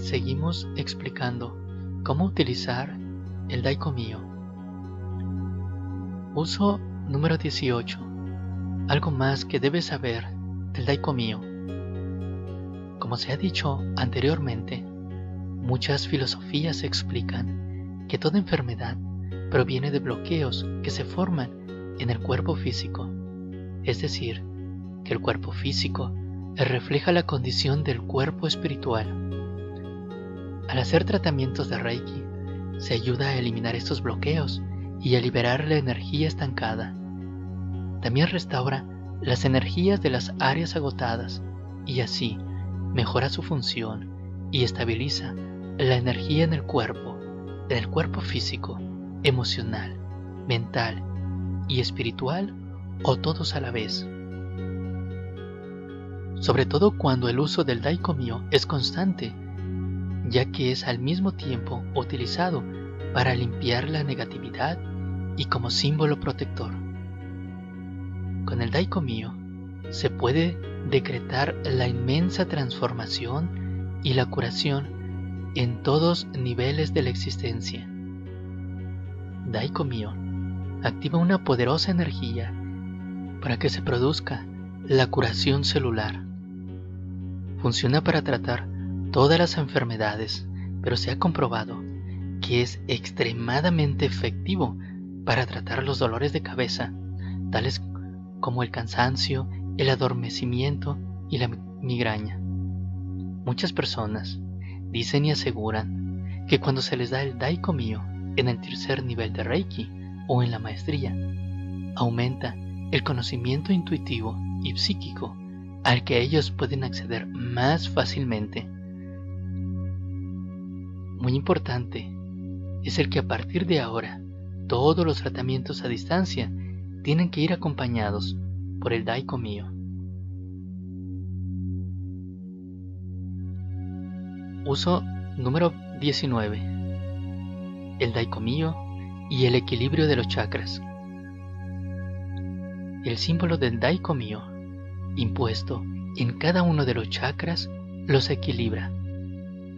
seguimos explicando cómo utilizar el Daikomio. Uso número 18. Algo más que debes saber del Daikomio. Como se ha dicho anteriormente, muchas filosofías explican que toda enfermedad proviene de bloqueos que se forman en el cuerpo físico, es decir, que el cuerpo físico refleja la condición del cuerpo espiritual. Al hacer tratamientos de Reiki, se ayuda a eliminar estos bloqueos y a liberar la energía estancada. También restaura las energías de las áreas agotadas y así mejora su función y estabiliza la energía en el cuerpo, en el cuerpo físico, emocional, mental y espiritual o todos a la vez. Sobre todo cuando el uso del Daikomyo es constante, ya que es al mismo tiempo utilizado para limpiar la negatividad y como símbolo protector. Con el Daikomyo se puede decretar la inmensa transformación y la curación en todos niveles de la existencia. Daikomyo activa una poderosa energía para que se produzca la curación celular. Funciona para tratar todas las enfermedades, pero se ha comprobado que es extremadamente efectivo para tratar los dolores de cabeza, tales como el cansancio, el adormecimiento y la migraña. Muchas personas dicen y aseguran que cuando se les da el Daikomyo en el tercer nivel de Reiki o en la maestría, aumenta el conocimiento intuitivo y psíquico al que ellos pueden acceder más fácilmente. Muy importante es el que a partir de ahora todos los tratamientos a distancia tienen que ir acompañados por el Daikomyo. Uso número 19. El Daikomyo y el equilibrio de los chakras. El símbolo del Daikomyo, impuesto en cada uno de los chakras, los equilibra.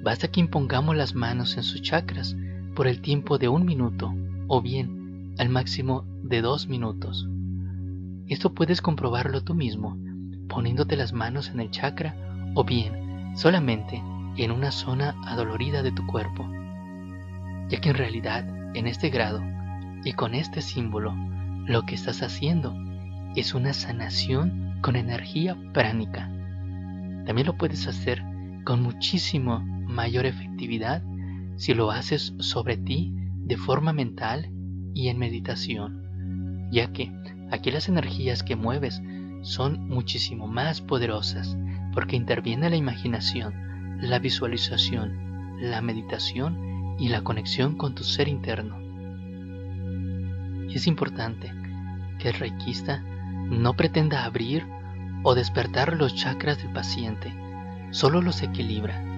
Basta que impongamos las manos en sus chakras por el tiempo de un minuto o bien al máximo de dos minutos. Esto puedes comprobarlo tú mismo poniéndote las manos en el chakra o bien solamente en una zona adolorida de tu cuerpo, ya que en realidad en este grado y con este símbolo lo que estás haciendo es una sanación con energía pránica. También lo puedes hacer con muchísimo mayor efectividad si lo haces sobre ti de forma mental y en meditación, ya que aquí las energías que mueves son muchísimo más poderosas porque interviene la imaginación, la visualización, la meditación y la conexión con tu ser interno. Es importante que el reikista no pretenda abrir o despertar los chakras del paciente, solo los equilibra.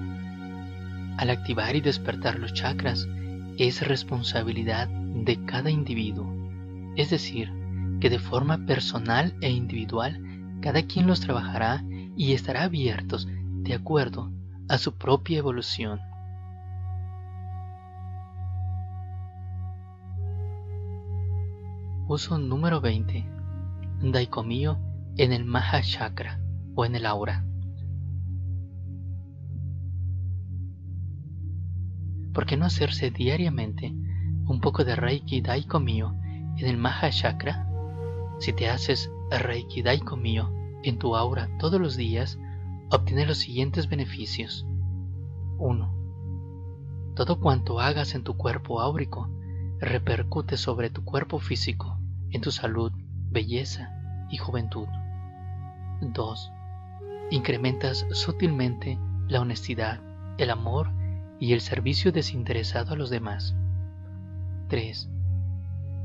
Al activar y despertar los chakras es responsabilidad de cada individuo, es decir, que de forma personal e individual cada quien los trabajará y estará abiertos de acuerdo a su propia evolución. Uso número 20. Daikomyo en el Maha Chakra o en el aura. ¿Por qué no hacerse diariamente un poco de Reiki Daikomyo en el Maha Chakra? Si te haces Reiki Daikomyo en tu aura todos los días, obtienes los siguientes beneficios. 1. Todo cuanto hagas en tu cuerpo áurico repercute sobre tu cuerpo físico, en tu salud, belleza y juventud. 2. Incrementas sutilmente la honestidad, el amor y el servicio desinteresado a los demás. 3.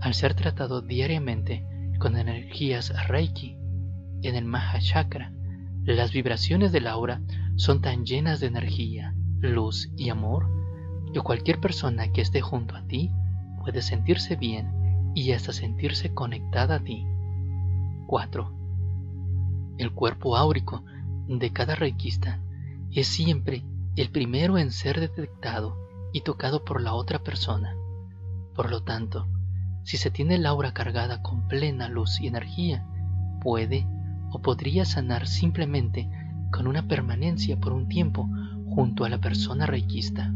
Al ser tratado diariamente con energías Reiki en el Maha Chakra, las vibraciones del aura son tan llenas de energía, luz y amor que cualquier persona que esté junto a ti puede sentirse bien y hasta sentirse conectada a ti. 4. El cuerpo áurico de cada reikista es siempre el primero en ser detectado y tocado por la otra persona. Por lo tanto, si se tiene el aura cargada con plena luz y energía, puede o podría sanar simplemente con una permanencia por un tiempo junto a la persona reikista.